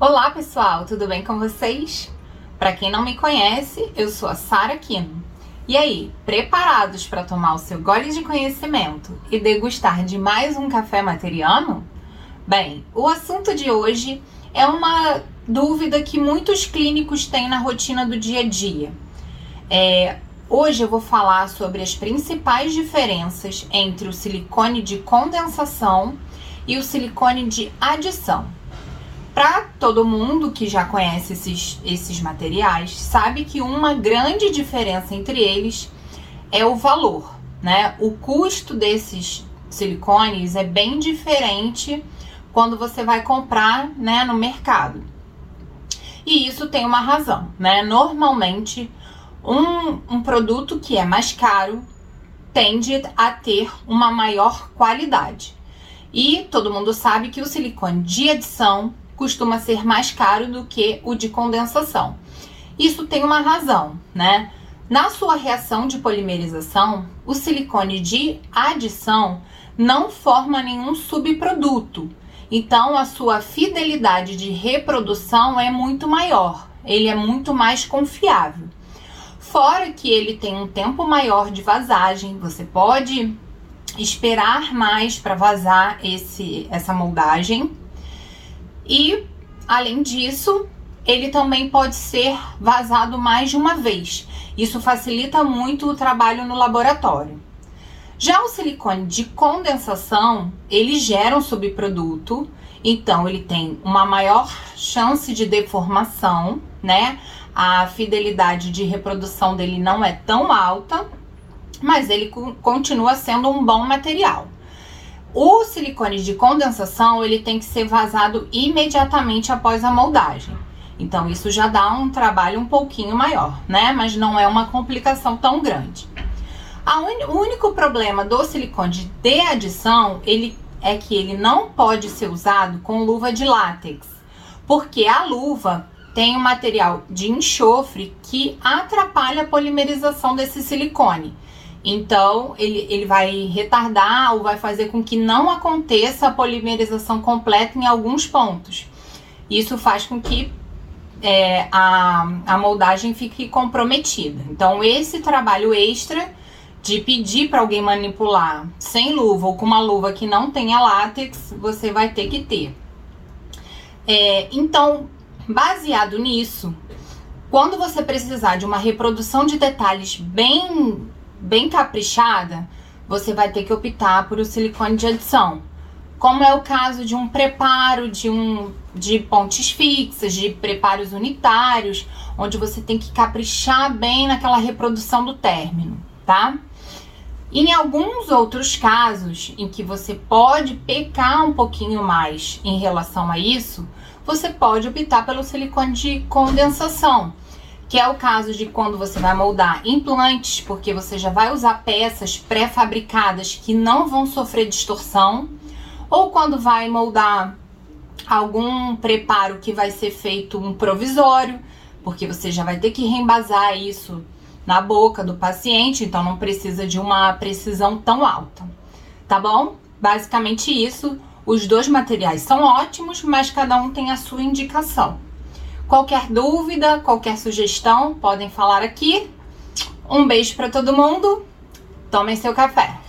Olá pessoal, tudo bem com vocês? Para quem não me conhece, eu sou a Sara Kino. E aí, preparados para tomar o seu gole de conhecimento e degustar de mais um café materiano? Bem, o assunto de hoje é uma dúvida que muitos clínicos têm na rotina do dia a dia. É, hoje eu vou falar sobre as principais diferenças entre o silicone de condensação e o silicone de adição. Para todo mundo que já conhece esses, esses materiais, sabe que uma grande diferença entre eles é o valor, né? O custo desses silicones é bem diferente quando você vai comprar, né, no mercado. E isso tem uma razão, né? Normalmente, um, um produto que é mais caro tende a ter uma maior qualidade. E todo mundo sabe que o silicone de adição costuma ser mais caro do que o de condensação. Isso tem uma razão, né? Na sua reação de polimerização, o silicone de adição não forma nenhum subproduto. Então, a sua fidelidade de reprodução é muito maior, ele é muito mais confiável. Fora que ele tem um tempo maior de vazagem, você pode esperar mais para vazar esse, essa moldagem e, além disso, ele também pode ser vazado mais de uma vez. Isso facilita muito o trabalho no laboratório. Já o silicone de condensação, ele gera um subproduto, então ele tem uma maior chance de deformação, né? A fidelidade de reprodução dele não é tão alta, mas ele continua sendo um bom material. O silicone de condensação, ele tem que ser vazado imediatamente após a moldagem. Então, isso já dá um trabalho um pouquinho maior, né? Mas não é uma complicação tão grande. Un... O único problema do silicone de adição, ele é que ele não pode ser usado com luva de látex, porque a luva tem um material de enxofre que atrapalha a polimerização desse silicone. Então, ele, ele vai retardar ou vai fazer com que não aconteça a polimerização completa em alguns pontos. Isso faz com que é, a, a moldagem fique comprometida. Então, esse trabalho extra de pedir para alguém manipular sem luva ou com uma luva que não tenha látex, você vai ter que ter. É, então, baseado nisso, quando você precisar de uma reprodução de detalhes bem bem caprichada, você vai ter que optar por o silicone de adição. Como é o caso de um preparo de um de pontes fixas, de preparos unitários, onde você tem que caprichar bem naquela reprodução do término, tá? Em alguns outros casos em que você pode pecar um pouquinho mais em relação a isso, você pode optar pelo silicone de condensação, que é o caso de quando você vai moldar implantes, porque você já vai usar peças pré-fabricadas que não vão sofrer distorção, ou quando vai moldar algum preparo que vai ser feito um provisório, porque você já vai ter que reembasar isso na boca do paciente, então não precisa de uma precisão tão alta, tá bom? Basicamente isso. Os dois materiais são ótimos, mas cada um tem a sua indicação. Qualquer dúvida, qualquer sugestão, podem falar aqui. Um beijo para todo mundo. Tomem seu café.